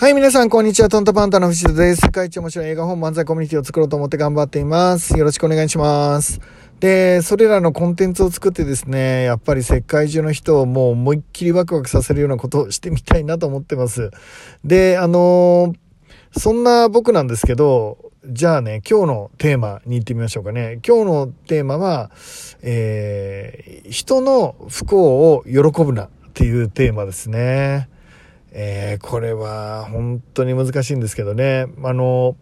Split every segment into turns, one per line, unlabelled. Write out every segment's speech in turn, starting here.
はい、皆さん、こんにちは。トントパンタの藤田です。世界一面白い映画本漫才コミュニティを作ろうと思って頑張っています。よろしくお願いします。で、それらのコンテンツを作ってですね、やっぱり世界中の人をもう思いっきりワクワクさせるようなことをしてみたいなと思ってます。で、あのーそんな僕なんですけど、じゃあね、今日のテーマに行ってみましょうかね。今日のテーマは、えー人の不幸を喜ぶなっていうテーマですね。えーこれは本当に難しいんですけどね。あの、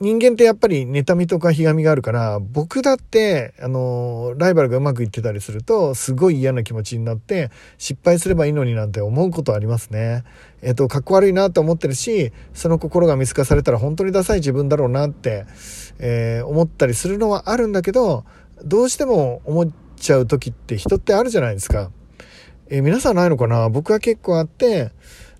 人間ってやっぱり妬みとかひがみがあるから、僕だって、あの、ライバルがうまくいってたりすると、すごい嫌な気持ちになって、失敗すればいいのになんて思うことありますね。えっ、と、かっこ悪いなと思ってるし、その心が見透かされたら本当にダサい自分だろうなって、えー思ったりするのはあるんだけど、どうしても思っちゃう時って人ってあるじゃないですか。えー皆さんないのかな？僕は結構あって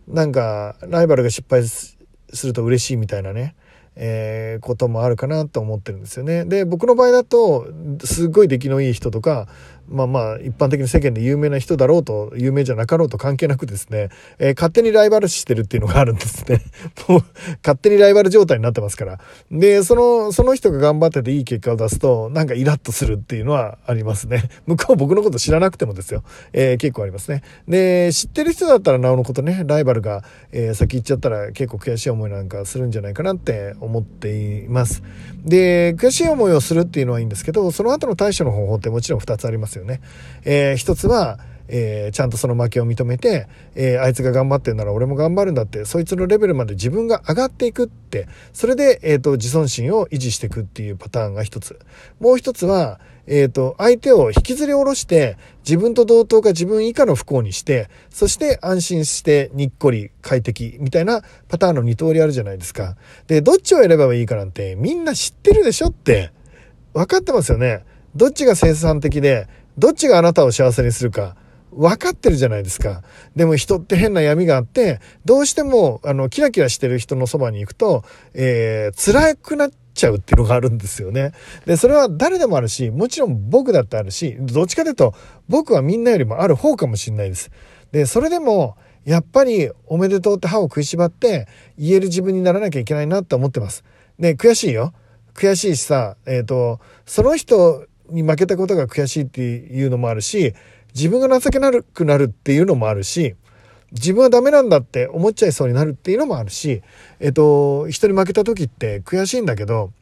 なんかライバルが失敗すすると嬉しいみたいなね、えーこともあるかなと思ってるんですよね。で僕の場合だとすごい出来のいい人とかまあまあ一般的に世間で有名な人だろうと有名じゃなかろうと関係なくですね、えー勝手にライバル視してるっていうのがあるんですね。もう勝手にライバル状態になってますから。でそのその人が頑張ってていい結果を出すとなんかイラッとするっていうのはありますね。向こう僕のこと知らなくてもですよ。えー結構ありますね。で知ってる人だったらなおのことねライバルが、えー先行っちゃったら結構悔しい思いなんかするんじゃないかなって思思っています。で悔しい思いをするっていうのはいいんですけどその後の対処の方法ってもちろん2つありますよね。えー1つはえーちゃんとその負けを認めて、えーあいつが頑張ってんなら俺も頑張るんだってそいつのレベルまで自分が上がっていくってそれで、えー、と自尊心を維持していくっていうパターンが一つ。もう一つは、えー、と相手を引きずり下ろして自分と同等か自分以下の不幸にしてそして安心してにっこり快適みたいなパターンの二通りあるじゃないですか。でどっちを選べばいいかなんてみんな知ってるでしょって分かってますよね。どっちが生産的でどっちがあなたを幸せにするか。分かってるじゃないですか。でも人って変な闇があって、どうしても、あの、キラキラしてる人のそばに行くと、えー、辛くなっちゃうっていうのがあるんですよね。で、それは誰でもあるし、もちろん僕だってあるし、どっちかというと、僕はみんなよりもある方かもしれないです。で、それでも、やっぱりおめでとうって歯を食いしばって言える自分にならなきゃいけないなって思ってます。で、悔しいよ。悔しいしさ、えっ、と、その人に負けたことが悔しいっていうのもあるし、自分が情けなくなるっていうのもあるし、自分はダメなんだって思っちゃいそうになるっていうのもあるし、えっ、と、人に負けた時って悔しいんだけど、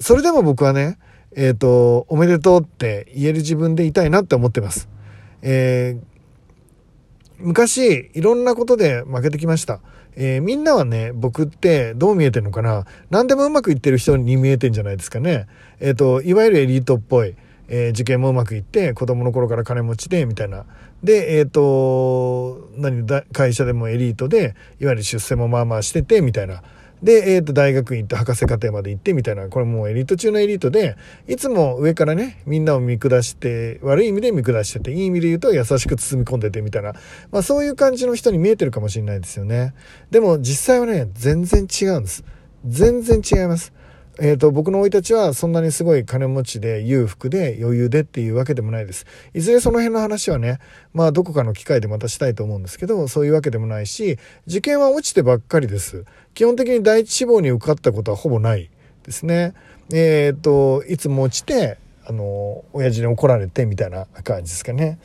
それでも僕はね、えっ、と、おめでとうって言える自分でいたいなって思ってます。えー昔いろんなことで負けてきました。えーみんなはね、僕ってどう見えてるのかな何でもうまくいってる人に見えてんじゃないですかね。えっ、と、いわゆるエリートっぽい。えー受験もうまくいって子供の頃から金持ちでみたいな。で、えっ、と、何だ、会社でもエリートで、いわゆる出世もまあまあしててみたいな。で、えっ、と、大学院行って博士課程まで行ってみたいな。これもうエリート中のエリートで、いつも上からね、みんなを見下して、悪い意味で見下してて、いい意味で言うと優しく包み込んでてみたいな。まあそういう感じの人に見えてるかもしれないですよね。でも実際はね、全然違うんです。全然違います。えー、と僕の生い立ちはそんなにすごい金持ちで裕福で余裕でっていうわけでもないです。いずれその辺の話はねまあどこかの機会でまたしたいと思うんですけどそういうわけでもないし受験は落ちてばっかりです。基本的に第一志望に受かったことはほぼないですね。えっ、といつも落ちてあの親父に怒られてみたいな感じですかね。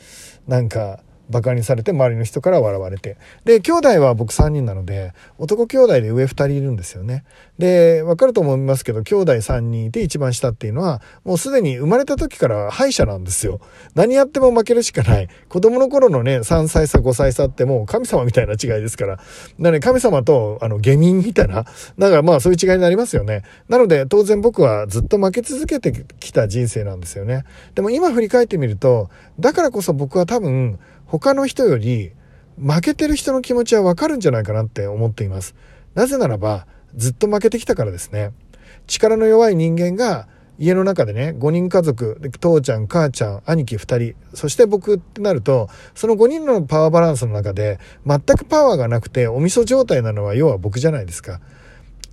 なんかバカにされて周りの人から笑われて。で兄弟は僕3人なので男兄弟で上2人いるんですよね。で分かると思いますけど兄弟3人いて一番下っていうのはもうすでに生まれた時から敗者なんですよ。何やっても負けるしかない。子供の頃のね3歳差5歳差ってもう神様みたいな違いですから。なので神様とあの下民みたいなだからまあそういう違いになりますよね。なので当然僕はずっと負け続けてきた人生なんですよね。でも今振り返ってみるとだからこそ僕は多分他の人より負けてる人の気持ちはわかるんじゃないかなって思っています。なぜならばずっと負けてきたからですね。力の弱い人間が家の中でね5人家族で父ちゃん母ちゃん兄貴2人そして僕ってなるとその5人のパワーバランスの中で全くパワーがなくてお味噌状態なのは要は僕じゃないですか。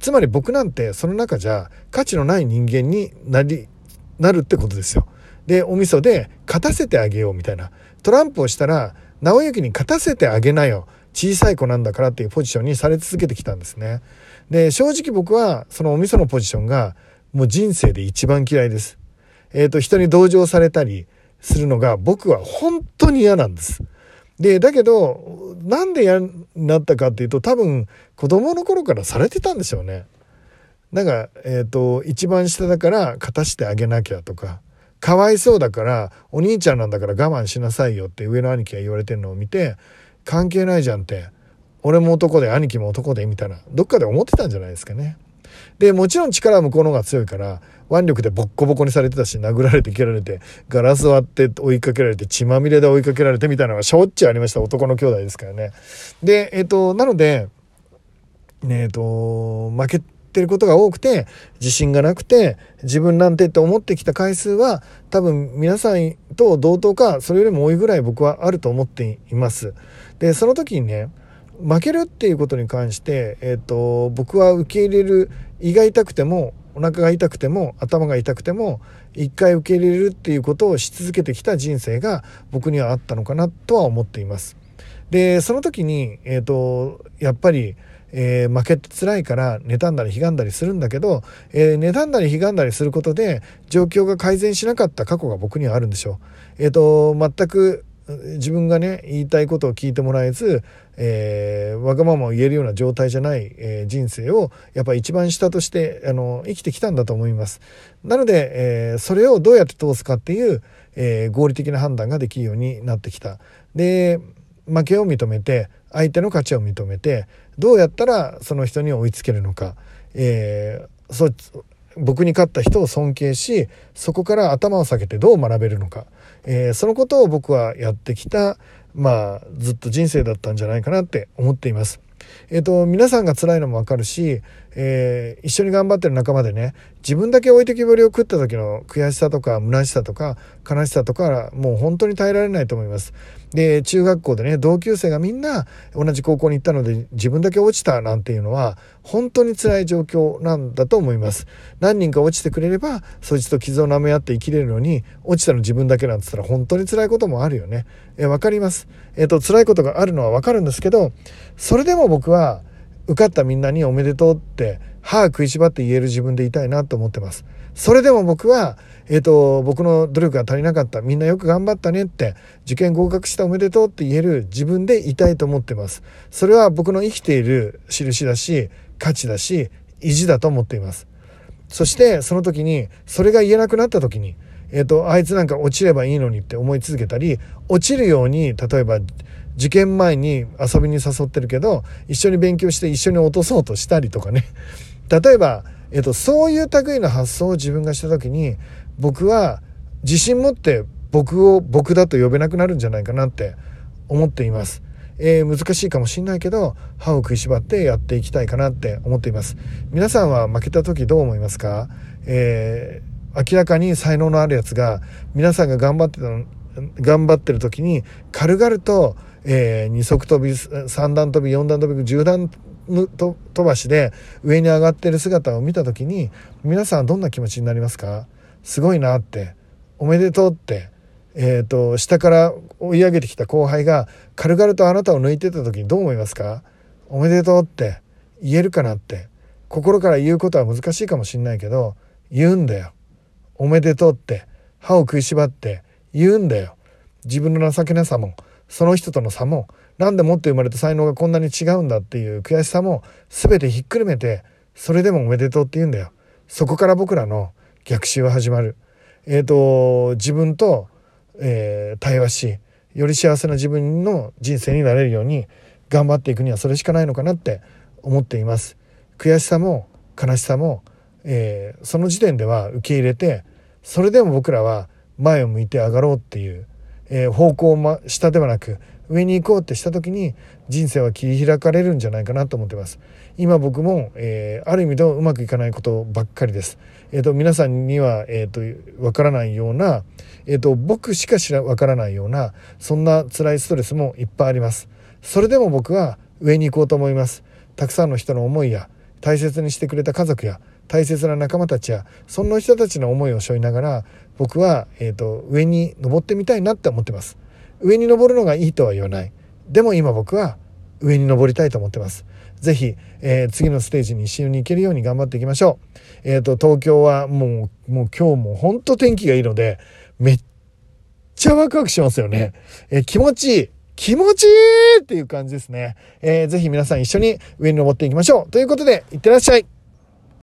つまり僕なんてその中じゃ価値のない人間になりなるってことですよ。でお味噌で勝たせてあげようみたいなトランプをしたら直行に勝たせてあげなよ小さい子なんだからっていうポジションにされ続けてきたんですね。で、正直僕はそのお味噌のポジションがもう人生で一番嫌いです。えっ、ー、と、人に同情されたりするのが僕は本当に嫌なんです。で、だけど、なんで嫌になったかっていうと、多分子供の頃からされてたんでしょうね。なんか、えっ、ー、と、一番下だから勝たしてあげなきゃとか、かわいそうだからお兄ちゃんなんだから我慢しなさいよって上の兄貴が言われてるのを見て関係ないじゃんって俺も男で兄貴も男でみたいなどっかで思ってたんじゃないですかね。でもちろん力は向こうの方が強いから腕力でボッコボコにされてたし殴られて蹴られてガラス割って追いかけられて血まみれで追いかけられてみたいなのがしょっちゅうありました男の兄弟ですからね。でえっ、となのでえっ、と負けってることが多くて自信がなくて自分なんてって思ってきた回数は多分皆さんと同等かそれよりも多いぐらい僕はあると思っています。でその時にね負けるっていうことに関して、えーと、僕は受け入れる胃が痛くてもお腹が痛くても頭が痛くても一回受け入れるっていうことをし続けてきた人生が僕にはあったのかなとは思っています。でその時に、えーとやっぱりえー、負けて辛いから妬んだりひがんだりするんだけど、えー、妬んだりひがんだりすることで状況が改善しなかった過去が僕にはあるんでしょう。えっ、ー、と全く自分がね言いたいことを聞いてもらえず、えー、わがままを言えるような状態じゃない、えー、人生をやっぱ一番下としてあの生きてきたんだと思います。なので、えー、それをどうやって通すかっていう、え、合理的な判断ができるようになってきた。で負けを認めて相手の価値を認めてどうやったらその人に追いつけるのか、えー、そ僕に勝った人を尊敬しそこから頭を下げてどう学べるのか、えー、そのことを僕はやってきた、まあ、ずっと人生だったんじゃないかなって思っています。え、ー、と、皆さんが辛いのもわかるし、えー、一緒に頑張ってる仲間でね、自分だけ置いてきぼりを食った時の悔しさとか虚しさとか悲しさとか、もう本当に耐えられないと思います。で、中学校でね、同級生がみんな同じ高校に行ったので自分だけ落ちたなんていうのは、本当に辛い状況なんだと思います。何人か落ちてくれれば、そいつと傷を舐め合って生きれるのに、落ちたの自分だけなんて言ったら本当に辛いこともあるよね。え、わかります。えっ、と、辛いことがあるのはわかるんですけど、それでも僕は、受かったみんなにおめでとうって歯食いしばって言える自分でいたいなと思ってます。それでも僕は、えっ、ー、と、僕の努力が足りなかった。みんなよく頑張ったねって、受験合格したおめでとうって言える自分でいたいと思ってます。それは僕の生きている印だし、価値だし、意地だと思っています。そして、その時に、それが言えなくなった時に、えっ、ー、と、あいつなんか落ちればいいのにって思い続けたり、落ちるように、例えば、受験前に遊びに誘ってるけど一緒に勉強して一緒に落とそうとしたりとかね。例えば、えっと、そういう類の発想を自分がした時に僕は自信持って僕を僕だと呼べなくなるんじゃないかなって思っています。えー、難しいかもしんないけど歯を食いしばってやっていきたいかなって思っています。皆さんは負けた時どう思いますか、えー、明らかに才能のあるやつが皆さんが頑張ってた頑張ってる時に軽々とえー、二足飛び三段飛び四段飛び十段飛ばしで上に上がってる姿を見た時に皆さんどんな気持ちになりますか？すごいなっておめでとうって、えーと、下から追い上げてきた後輩が軽々とあなたを抜いてた時にどう思いますか？おめでとうって言えるかなって心から言うことは難しいかもしんないけど言うんだよ。おめでとうって歯を食いしばって言うんだよ。自分の情けなさも。その人との差も何でもって生まれた才能がこんなに違うんだっていう悔しさも全てひっくるめてそれでもおめでとうって言うんだよ。そこから僕らの逆襲は始まる。えっ、ー、と自分と、えー、対話しより幸せな自分の人生になれるように頑張っていくにはそれしかないのかなって思っています。悔しさも悲しさも、えー、その時点では受け入れてそれでも僕らは前を向いて上がろうっていうえー、方向を、下ではなく上に行こうってした時に人生は切り開かれるんじゃないかなと思ってます。今僕も、えー、ある意味ではうまくいかないことばっかりです、えーと、皆さんには、えーと、わからないような、えーと、僕しか知らわからないようなそんな辛いストレスもいっぱいあります。それでも僕は上に行こうと思います。たくさんの人の思いや大切にしてくれた家族や大切な仲間たちやそんな人たちの思いを背負いながら僕は、えーと、上に登ってみたいなって思ってます上に登るのがいいとは言わないでも今僕は上に登りたいと思ってます。ぜひ、えー、次のステージに一緒に行けるように頑張っていきましょう。えっ、ー、と、東京はもう、もう今日も本当天気がいいので、めっちゃワクワクしますよね。えー、気持ちいい。気持ちいいっていう感じですね。えー、ぜひ皆さん一緒に上に登っていきましょう。ということで、いってらっしゃい。